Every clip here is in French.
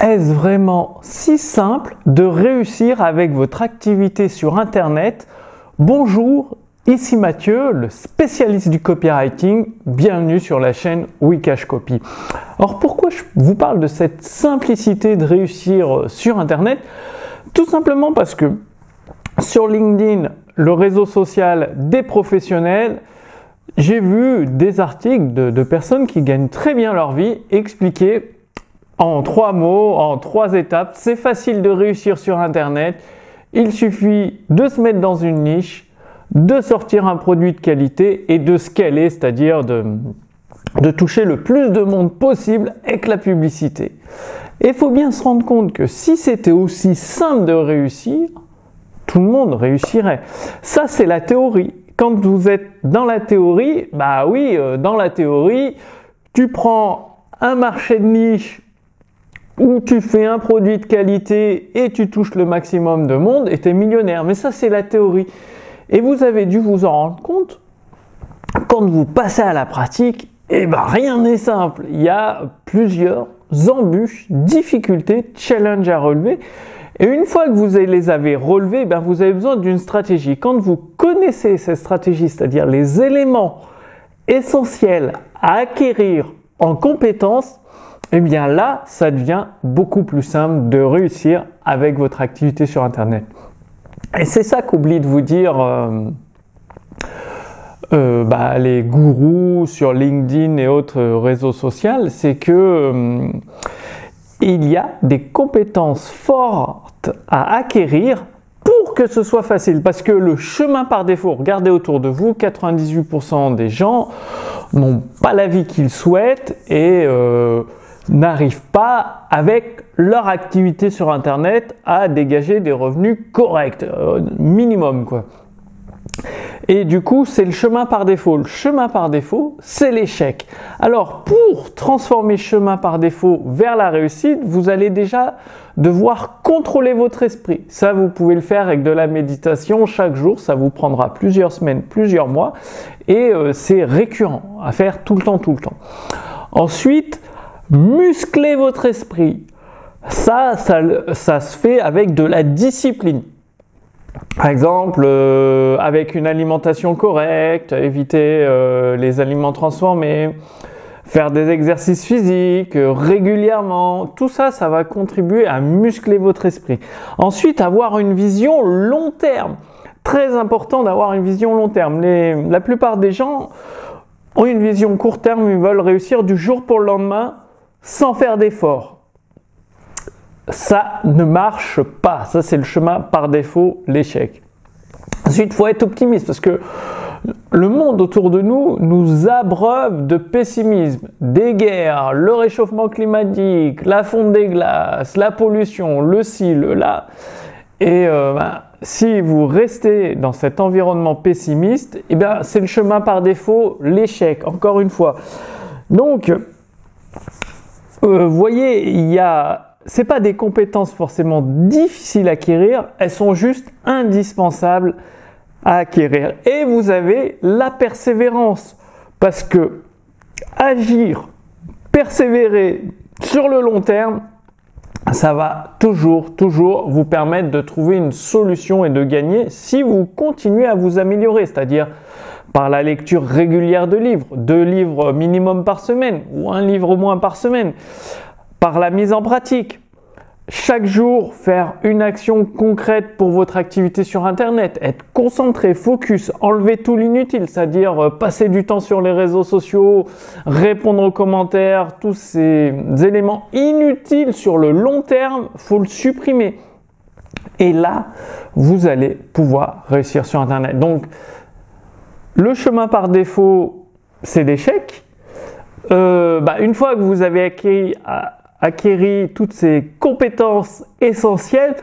est-ce vraiment si simple de réussir avec votre activité sur Internet? Bonjour, ici Mathieu, le spécialiste du copywriting. Bienvenue sur la chaîne Wikash Copy. Alors pourquoi je vous parle de cette simplicité de réussir sur Internet? Tout simplement parce que sur LinkedIn, le réseau social des professionnels, j'ai vu des articles de, de personnes qui gagnent très bien leur vie expliquer en trois mots, en trois étapes. C'est facile de réussir sur Internet. Il suffit de se mettre dans une niche, de sortir un produit de qualité et de scaler, c'est-à-dire de, de toucher le plus de monde possible avec la publicité. Et il faut bien se rendre compte que si c'était aussi simple de réussir, tout le monde réussirait. Ça, c'est la théorie. Quand vous êtes dans la théorie, bah oui, euh, dans la théorie, tu prends un marché de niche où tu fais un produit de qualité et tu touches le maximum de monde et tu es millionnaire. Mais ça, c'est la théorie. Et vous avez dû vous en rendre compte quand vous passez à la pratique, eh ben rien n'est simple. Il y a plusieurs embûches, difficultés, challenges à relever. Et une fois que vous les avez relevés, ben vous avez besoin d'une stratégie. Quand vous connaissez cette stratégie, c'est-à-dire les éléments essentiels à acquérir en compétences, eh bien là, ça devient beaucoup plus simple de réussir avec votre activité sur Internet. Et c'est ça qu'oublie de vous dire euh, euh, bah, les gourous sur LinkedIn et autres réseaux sociaux, c'est que euh, il y a des compétences fortes à acquérir pour que ce soit facile. Parce que le chemin par défaut, regardez autour de vous, 98% des gens n'ont pas la vie qu'ils souhaitent et n'arrivent pas avec leur activité sur Internet à dégager des revenus corrects, euh, minimum quoi. Et du coup, c'est le chemin par défaut. Le chemin par défaut, c'est l'échec. Alors, pour transformer chemin par défaut vers la réussite, vous allez déjà devoir contrôler votre esprit. Ça, vous pouvez le faire avec de la méditation chaque jour. Ça vous prendra plusieurs semaines, plusieurs mois. Et euh, c'est récurrent à faire tout le temps, tout le temps. Ensuite, muscler votre esprit. Ça, ça, se fait avec de la discipline. Par exemple, euh, avec une alimentation correcte, éviter euh, les aliments transformés, faire des exercices physiques euh, régulièrement, tout ça, ça va contribuer à muscler votre esprit. Ensuite, avoir une vision long terme. Très important d'avoir une vision long terme. la plupart des gens ont une vision court terme, ils veulent réussir du jour pour le lendemain sans faire d'effort. Ça ne marche pas. Ça, c'est le chemin par défaut, l'échec. Ensuite, il faut être optimiste parce que le monde autour de nous nous abreuve de pessimisme, des guerres, le réchauffement climatique, la fonte des glaces, la pollution, le ci, le là. Et euh, ben, si vous restez dans cet environnement pessimiste, eh ben, c'est le chemin par défaut, l'échec, encore une fois. Donc, euh, voyez, il y a, c'est pas des compétences forcément difficiles à acquérir, elles sont juste indispensables à acquérir. Et vous avez la persévérance, parce que agir, persévérer sur le long terme, ça va toujours, toujours vous permettre de trouver une solution et de gagner si vous continuez à vous améliorer, c'est-à-dire par la lecture régulière de livres, deux livres minimum par semaine ou un livre au moins par semaine, par la mise en pratique. Chaque jour, faire une action concrète pour votre activité sur Internet, être concentré, focus, enlever tout l'inutile, c'est-à-dire euh, passer du temps sur les réseaux sociaux, répondre aux commentaires, tous ces éléments inutiles sur le long terme, faut le supprimer. Et là, vous allez pouvoir réussir sur Internet. Donc, le chemin par défaut, c'est l'échec. Euh, bah, une fois que vous avez acquis, acquéri toutes ces compétences essentielles,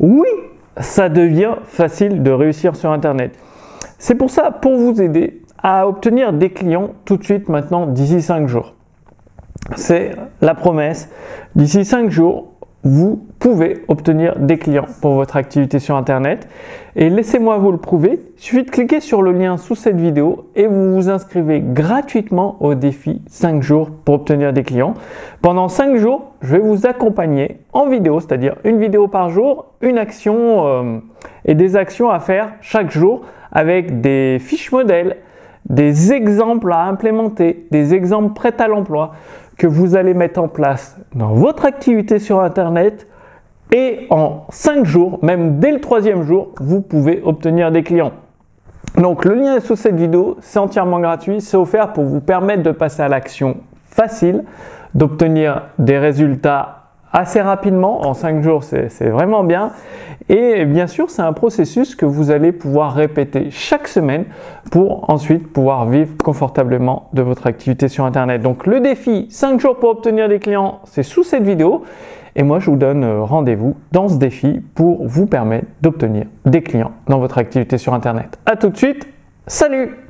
oui, ça devient facile de réussir sur Internet. C'est pour ça, pour vous aider à obtenir des clients tout de suite maintenant, d'ici 5 jours. C'est la promesse. D'ici 5 jours, vous pouvez obtenir des clients pour votre activité sur Internet. Et laissez-moi vous le prouver. Il suffit de cliquer sur le lien sous cette vidéo et vous vous inscrivez gratuitement au défi 5 jours pour obtenir des clients. Pendant 5 jours, je vais vous accompagner en vidéo, c'est-à-dire une vidéo par jour, une action euh, et des actions à faire chaque jour avec des fiches modèles, des exemples à implémenter, des exemples prêts à l'emploi que vous allez mettre en place dans votre activité sur Internet. Et en 5 jours, même dès le troisième jour, vous pouvez obtenir des clients. Donc le lien est sous cette vidéo, c'est entièrement gratuit, c'est offert pour vous permettre de passer à l'action facile, d'obtenir des résultats assez rapidement, en 5 jours c'est vraiment bien. Et bien sûr, c'est un processus que vous allez pouvoir répéter chaque semaine pour ensuite pouvoir vivre confortablement de votre activité sur Internet. Donc le défi 5 jours pour obtenir des clients, c'est sous cette vidéo. Et moi, je vous donne euh, rendez-vous dans ce défi pour vous permettre d'obtenir des clients dans votre activité sur Internet. A tout de suite, salut